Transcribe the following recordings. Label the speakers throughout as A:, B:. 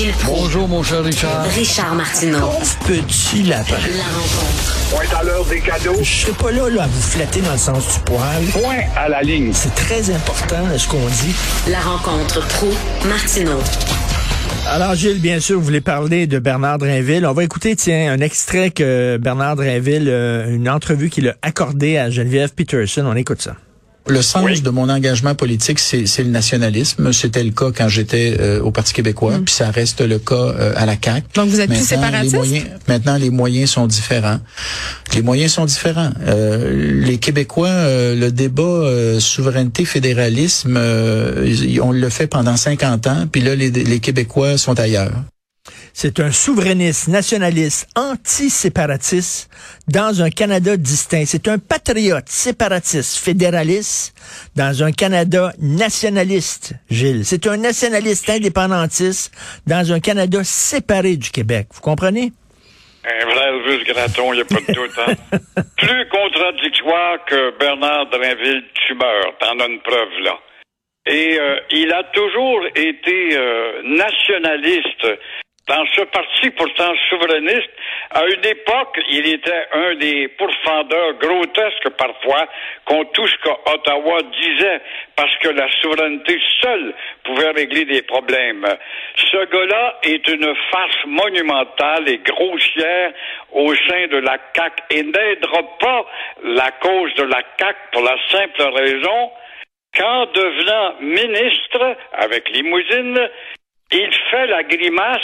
A: Gilles Proulx.
B: Bonjour, mon cher Richard.
A: Richard Martineau.
C: Petit lapin.
A: La rencontre.
D: Point à l'heure des cadeaux.
C: Je serai pas là, là à vous flatter dans le sens du poil.
D: Point à la ligne.
C: C'est très important ce qu'on dit.
A: La rencontre pro martineau
C: Alors Gilles, bien sûr, vous voulez parler de Bernard Drinville. On va écouter, tiens, un extrait que Bernard Drinville, euh, une entrevue qu'il a accordée à Geneviève Peterson. On écoute ça.
E: Le sens de mon engagement politique, c'est le nationalisme. C'était le cas quand j'étais euh, au Parti québécois, puis ça reste le cas euh, à la CAQ.
F: Donc, vous êtes plus séparatiste?
E: les moyens, maintenant, les moyens sont différents. Les moyens sont différents. Euh, les Québécois, euh, le débat euh, souveraineté-fédéralisme, euh, on le fait pendant 50 ans, puis là, les, les Québécois sont ailleurs.
C: C'est un souverainiste, nationaliste, anti-séparatiste dans un Canada distinct. C'est un patriote, séparatiste, fédéraliste dans un Canada nationaliste, Gilles. C'est un nationaliste indépendantiste dans un Canada séparé du Québec. Vous comprenez?
G: Un vrai Elvis Gratton, il n'y a pas de doute. Hein? Plus contradictoire que Bernard Drinville tumeur. T'en as une preuve, là. Et euh, il a toujours été euh, nationaliste dans ce parti pourtant souverainiste. À une époque, il était un des pourfendeurs grotesques parfois contre tout ce qu'Ottawa disait, parce que la souveraineté seule pouvait régler des problèmes. Ce gars-là est une farce monumentale et grossière au sein de la CAQ et n'aidera pas la cause de la CAQ pour la simple raison qu'en devenant ministre avec limousine, il fait la grimace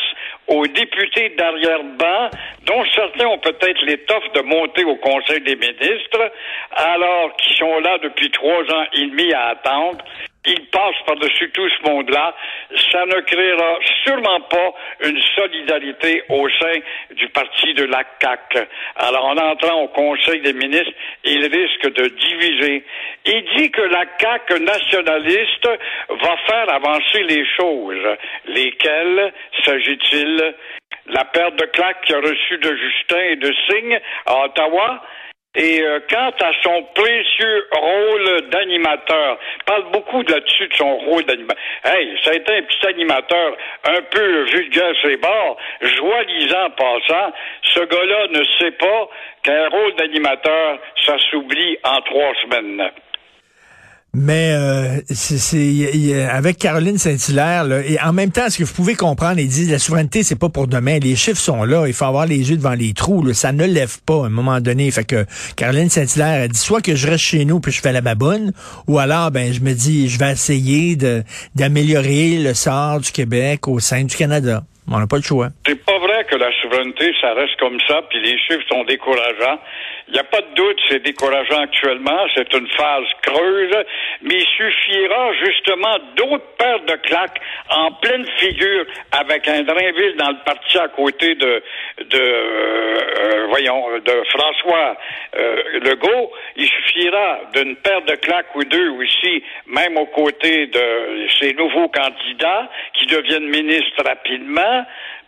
G: aux députés d'arrière-ban, dont certains ont peut-être l'étoffe de monter au Conseil des ministres, alors qu'ils sont là depuis trois ans et demi à attendre. Ils passent par-dessus tout ce monde-là. Ça ne créera sûrement pas une solidarité au sein du parti de la CAQ. Alors, en entrant au Conseil des ministres, il risque de diviser. Il dit que la CAQ nationaliste va faire avancer les choses. Lesquelles s'agit-il? La perte de claque qu'il a reçue de Justin et de Signe à Ottawa? Et euh, quant à son précieux rôle d'animateur, parle beaucoup là-dessus de son rôle d'animateur. Hey, ça a été un petit animateur un peu vulgaire sur les bords, joie-lisant en passant. Ce gars-là ne sait pas qu'un rôle d'animateur, ça s'oublie en trois semaines.
C: Mais euh, c'est avec Caroline Saint-Hilaire, et en même temps, ce que vous pouvez comprendre, ils disent la souveraineté, c'est pas pour demain. Les chiffres sont là, il faut avoir les yeux devant les trous. là. Ça ne lève pas à un moment donné. Fait que Caroline Saint-Hilaire a dit soit que je reste chez nous puis je fais la baboune, ou alors ben je me dis je vais essayer d'améliorer le sort du Québec au sein du Canada. On n'a pas le choix.
G: C'est pas vrai que la souveraineté, ça reste comme ça, puis les chiffres sont décourageants. Il n'y a pas de doute, c'est décourageant actuellement, c'est une phase creuse, mais il suffira justement d'autres paires de claques en pleine figure avec un Drainville dans le parti à côté de, de euh, voyons, de François euh, Legault. Il suffira d'une paire de claques ou deux aussi, même aux côtés de ces nouveaux candidats qui deviennent ministres rapidement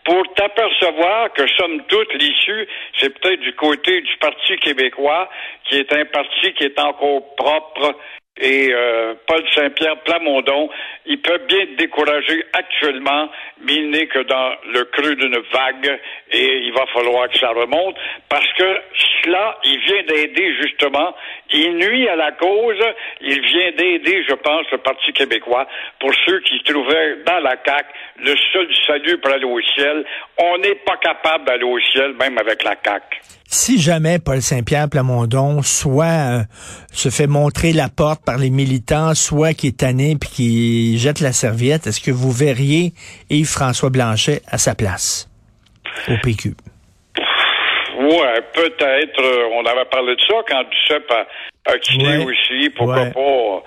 G: pour t'apercevoir que, somme toute, l'issue, c'est peut-être du côté du Parti québécois, qui est un parti qui est encore propre. Et euh, Paul Saint-Pierre Plamondon, il peut bien être découragé actuellement, mais il n'est que dans le creux d'une vague et il va falloir que ça remonte parce que cela, il vient d'aider justement, il nuit à la cause, il vient d'aider, je pense, le Parti québécois pour ceux qui trouvaient dans la CAQ le seul salut pour aller au ciel. On n'est pas capable d'aller au ciel, même avec la CAQ.
C: Si jamais Paul Saint-Pierre Plamondon soit euh, se fait montrer la porte par les militants, soit qui est tanné puis qui jette la serviette, est-ce que vous verriez Yves-François Blanchet à sa place au PQ?
G: Ouais, peut-être. euh, on avait parlé de ça quand Duceppe a, a quitté
C: Ouais.
G: aussi. Pourquoi
C: Ouais.
G: pas?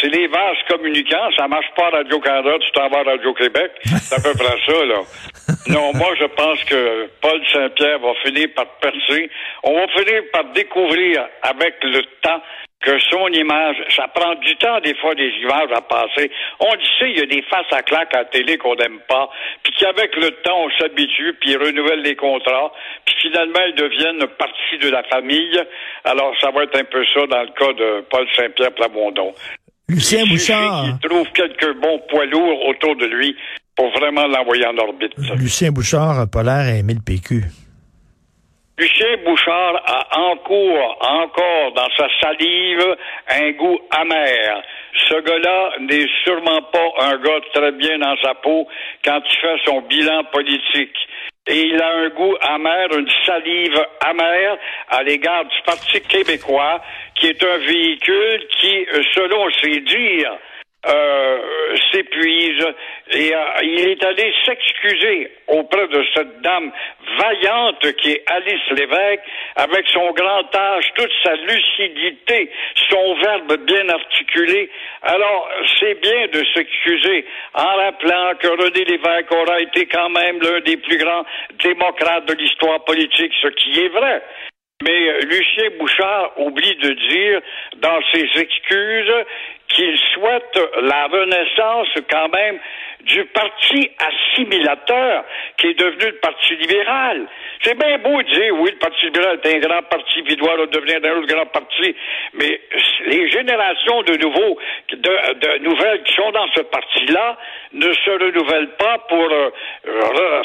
G: C'est les vases communicants, ça marche pas à Radio-Canada, tu t'en vas à Radio-Québec. C'est à peu près ça, là. Non, moi, je pense que Paul Saint-Pierre va finir par percer. On va finir par découvrir avec le temps que son image, ça prend du temps des fois des images à passer. On le sait, il y a des faces à claque à la télé qu'on n'aime pas, puis qu'avec le temps, on s'habitue, puis ils renouvellent les contrats, finalement, ils deviennent partie de la famille. Alors, ça va être un peu ça dans le cas de Paul Saint-Pierre Plamondon.
C: Lucien
G: Il
C: Bouchard.
G: qu'il trouve quelques bons poids lourds autour de lui pour vraiment l'envoyer en orbite.
C: Lucien Bouchard a pas l'air à aimer le PQ.
G: Lucien Bouchard a encore, encore dans sa salive un goût amer. Ce gars-là n'est sûrement pas un gars très bien dans sa peau quand il fait son bilan politique. Et il a un goût amer, une salive amère à l'égard du Parti québécois, qui est un véhicule qui, selon ses dires, euh, s'épuise et euh, il est allé s'excuser auprès de cette dame vaillante qui est Alice Lévesque avec son grand âge, toute sa lucidité, son verbe bien articulé. Alors, c'est bien de s'excuser en rappelant que René Lévesque aura été quand même l'un des plus grands démocrates de l'histoire politique, ce qui est vrai. Mais Lucien Bouchard oublie de dire dans ses excuses qu'il souhaite la renaissance quand même du parti assimilateur qui est devenu le Parti libéral. C'est bien beau de dire, oui, le Parti libéral est un grand parti, puis doit devenir un autre grand parti, mais les générations de nouveaux, de, nouvelles qui sont dans ce parti-là ne se renouvellent pas pour euh,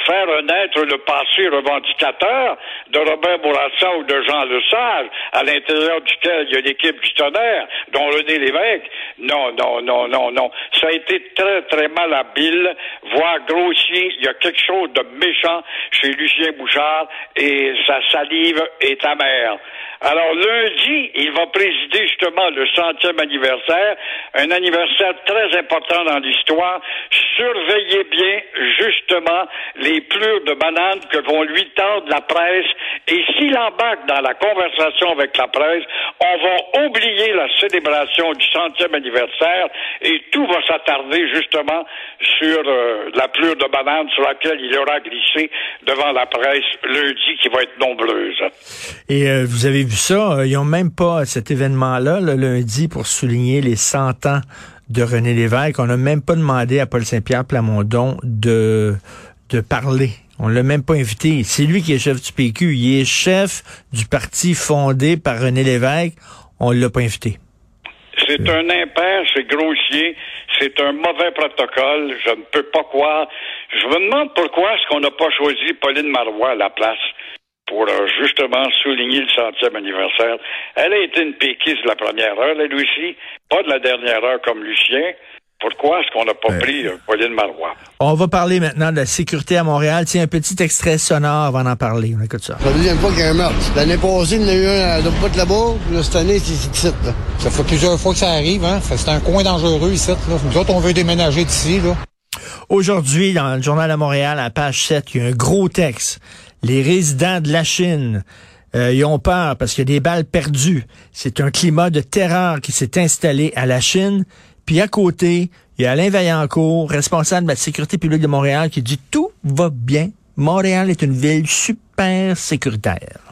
G: faire renaître le passé revendicateur de Robert Bourassa ou de Jean Lesage, à l'intérieur duquel il y a l'équipe du tonnerre, dont René Lévesque. Non, non, non, non, non. Ça a été très, très mal habile, voire grossier. Il y a quelque chose de méchant chez Lucien Bouchard et sa salive est amère. Alors lundi, il va présider justement le centième anniversaire, un anniversaire très important dans l'histoire. Surveillez bien justement les plures de bananes que vont lui tendre la presse. Et s'il embarque dans la conversation avec la presse, on va oublier la célébration du centième anniversaire et tout va s'attarder justement sur euh, la plure de banane sur laquelle il aura glissé devant la presse lundi qui va être nombreuse.
C: Et euh, vous avez vu ça, euh, ils n'ont même pas cet événement-là le lundi pour souligner les 100 ans de René Lévesque. On n'a même pas demandé à Paul Saint-Pierre Plamondon de, de parler. On l'a même pas invité. C'est lui qui est chef du PQ. Il est chef du parti fondé par René Lévesque. On l'a pas invité.
G: C'est un impair, c'est grossier, c'est un mauvais protocole. Je ne peux pas croire. Je me demande pourquoi est-ce qu'on n'a pas choisi Pauline Marois à la place pour euh, justement souligner le centième anniversaire. Elle a été une péquiste de la première heure, elle aussi, pas de la dernière heure comme Lucien. Pourquoi est-ce qu'on n'a pas pris euh, Pauline Marois?
C: On va parler maintenant de la sécurité à Montréal. Tiens, un petit extrait sonore avant d'en parler. On écoute ça.
B: C'est la deuxième fois qu'il y a un meurtre. L'année passée, il y en a eu un à Dopot là-bas. Là, cette année, c'est ici. Là.
F: Ça fait plusieurs fois que ça arrive. Hein? C'est un coin dangereux ici. Là. Nous autres, on veut déménager d'ici. Là.
C: Aujourd'hui, dans le journal à Montréal, à page 7, il y a un gros texte. Les résidents de la Chine, euh, ils ont peur parce qu'il y a des balles perdues. C'est un climat de terreur qui s'est installé à la Chine. Puis à côté, il y a Alain Vaillancourt, responsable de la sécurité publique de Montréal, qui dit tout va bien. Montréal est une ville super sécuritaire.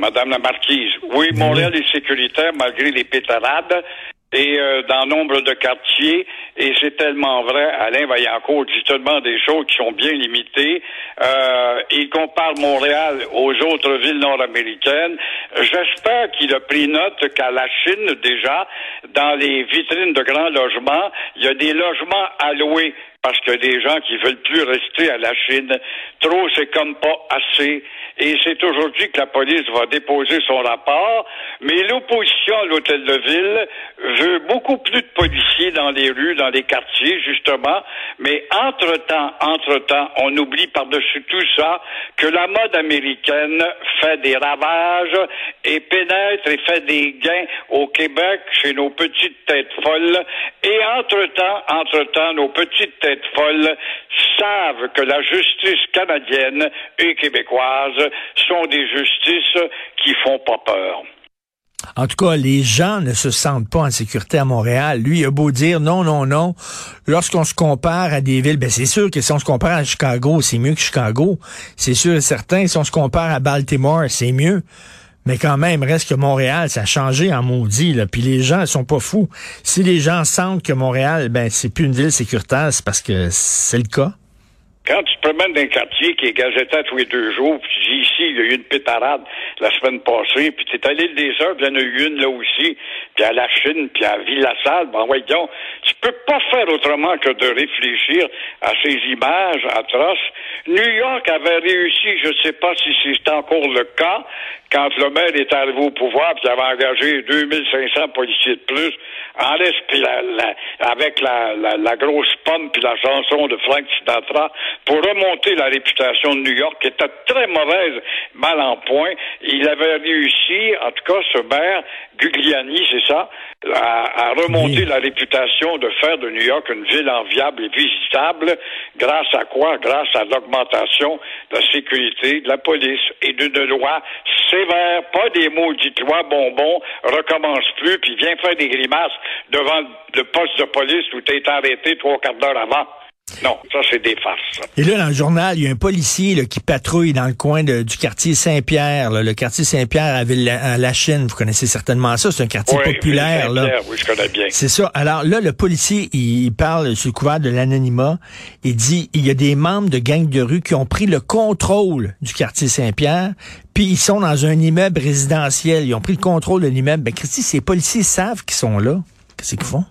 G: Madame la Marquise. Oui, Montréal est sécuritaire malgré les pétarades et euh, dans nombre de quartiers, et c'est tellement vrai, Alain Vaillancourt dit tellement des choses qui sont bien limitées. Euh, il compare Montréal aux autres villes nord-américaines. J'espère qu'il a pris note qu'à la Chine, déjà, dans les vitrines de grands logements, il y a des logements alloués parce que des gens qui veulent plus rester à la Chine, trop c'est comme pas assez. Et c'est aujourd'hui que la police va déposer son rapport. Mais l'opposition à l'hôtel de ville veut beaucoup plus de policiers dans les rues, dans les quartiers, justement. Mais entre-temps, entre-temps, on oublie par-dessus tout ça que la mode américaine fait des ravages et pénètre et fait des gains au Québec chez nos petites têtes folles. Et entre-temps, entre-temps, nos petites têtes folles savent que la justice canadienne et québécoise sont des justices qui font pas peur.
C: En tout cas, les gens ne se sentent pas en sécurité à Montréal. Lui, il a beau dire non, non, non. Lorsqu'on se compare à des villes, ben c'est sûr que si on se compare à Chicago, c'est mieux que Chicago. C'est sûr et certain. Si on se compare à Baltimore, c'est mieux. Mais quand même, reste que Montréal, ça a changé en maudit. Là. Puis les gens, ils sont pas fous. Si les gens sentent que Montréal, ben c'est plus une ville sécuritaire, c'est parce que c'est le cas.
G: Quand tu te promènes dans un quartier qui est gazetté tous les deux jours, puis tu dis ici, il y a eu une pétarade, la semaine passée, puis t'es à l'île des Sœurs, puis il y en a eu une là aussi, puis à la Chine, puis à Ville-la-Salle. Bon, voyons, tu peux pas faire autrement que de réfléchir à ces images atroces. New York avait réussi, je sais pas si c'est encore le cas, quand le maire est arrivé au pouvoir, puis il avait engagé 2500 policiers de plus, en laisse, avec la, grosse pomme, puis la chanson de Frank Sinatra, pour remonter la réputation de New York, qui était très mauvaise, mal en point. Il avait réussi, en tout cas, ce maire, Gugliani, c'est ça, à remonter oui. la réputation de faire de New York une ville enviable et visitable, grâce à quoi? Grâce à l'augmentation de la sécurité, de la police et d'une loi sévère, pas des maudites lois bonbons, recommence plus, puis viens faire des grimaces devant le poste de police où tu es arrêté trois quarts d'heure avant. Non, ça, c'est des farces.
C: Et là, dans le journal, il y a un policier là, qui patrouille dans le coin de, du quartier Saint-Pierre. Le quartier Saint-Pierre à, Ville, à la Chine, vous connaissez certainement ça, c'est un quartier
G: oui,
C: populaire. Là.
G: Oui, je connais bien.
C: C'est ça. Alors là, le policier, il parle sous le couvert de l'anonymat. Il dit, il y a des membres de gangs de rue qui ont pris le contrôle du quartier Saint-Pierre, puis ils sont dans un immeuble résidentiel. Ils ont pris le contrôle de l'immeuble. Ben, Christy, ces policiers savent qu'ils sont là. Qu'est-ce qu'ils font?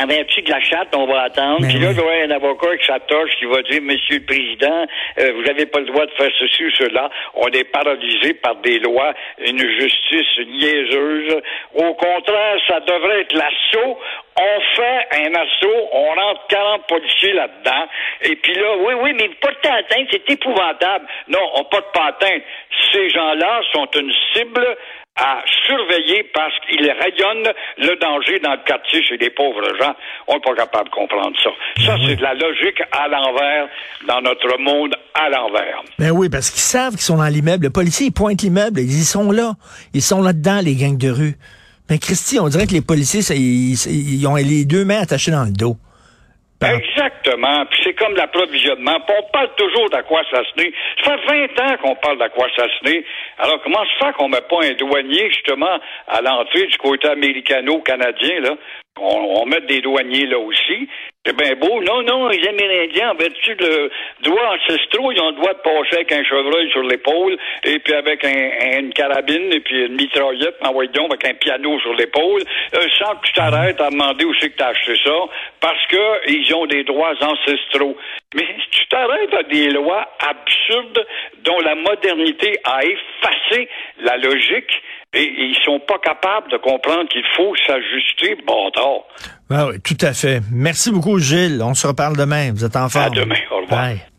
H: Un petit de la chatte, on va attendre.
C: Mais
H: Puis là, il va y avoir un avocat avec sa torche qui va dire, Monsieur le Président, euh, vous n'avez pas le droit de faire ceci ou cela. On est paralysé par des lois, une justice niaiseuse. Au contraire, ça devrait être l'assaut. On fait un assaut, on rentre 40 policiers là-dedans. Et puis là, oui, oui, mais pas de atteinte, c'est épouvantable. Non, on pas de pas atteinte. Ces gens-là sont une cible à surveiller parce qu'ils rayonnent le danger dans le quartier chez les pauvres gens. On n'est pas capable de comprendre ça. Ça, c'est de la logique à l'envers dans notre monde à l'envers.
C: Ben oui, parce qu'ils savent qu'ils sont dans l'immeuble. Le policier, il pointe l'immeuble, ils sont là. Ils sont là-dedans, les gangs de rue. Mais Christy, on dirait que les policiers, ils, ont les deux mains attachées dans le dos. Par-
G: Exactement. Puis c'est comme l'approvisionnement. On parle toujours d'aquassassiné. Ça fait 20 ans qu'on parle d'aquassassiné. Alors comment se fait qu'on met pas un douanier justement à l'entrée du côté américano-canadien là? On met des douaniers là aussi. C'est bien beau. Non, non, les Amérindiens, en vertu de droits ancestraux, ils ont le droit de passer avec un chevreuil sur l'épaule, et puis avec un, un- une carabine, et puis une mitraillette, en voyant avec un piano sur l'épaule, euh, sans que tu t'arrêtes à demander où c'est que tu as acheté ça, parce que ils ont des droits ancestraux. Mais tu t'arrêtes à des lois absurdes dont la modernité a effacé la logique, et ils sont pas capables de comprendre qu'il faut s'ajuster, bâtard.
C: Ben oui, tout à fait. Merci beaucoup, Gilles. On se reparle demain. Vous êtes en forme.
G: demain. Au revoir.
C: Bye.